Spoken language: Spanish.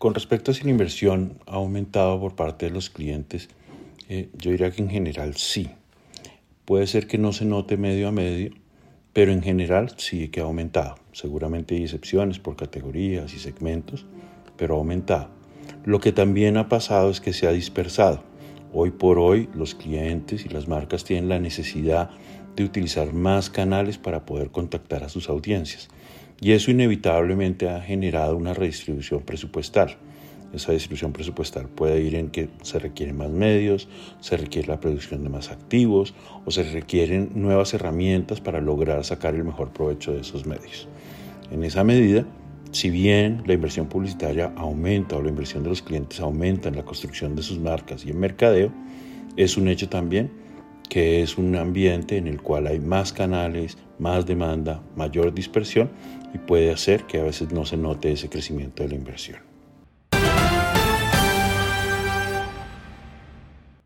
Con respecto a si la inversión ha aumentado por parte de los clientes, eh, yo diría que en general sí. Puede ser que no se note medio a medio, pero en general sí que ha aumentado. Seguramente hay excepciones por categorías y segmentos, pero ha aumentado. Lo que también ha pasado es que se ha dispersado. Hoy por hoy los clientes y las marcas tienen la necesidad de utilizar más canales para poder contactar a sus audiencias. Y eso inevitablemente ha generado una redistribución presupuestal. Esa distribución presupuestal puede ir en que se requieren más medios, se requiere la producción de más activos o se requieren nuevas herramientas para lograr sacar el mejor provecho de esos medios. En esa medida, si bien la inversión publicitaria aumenta o la inversión de los clientes aumenta en la construcción de sus marcas y en mercadeo, es un hecho también que es un ambiente en el cual hay más canales, más demanda, mayor dispersión y puede hacer que a veces no se note ese crecimiento de la inversión.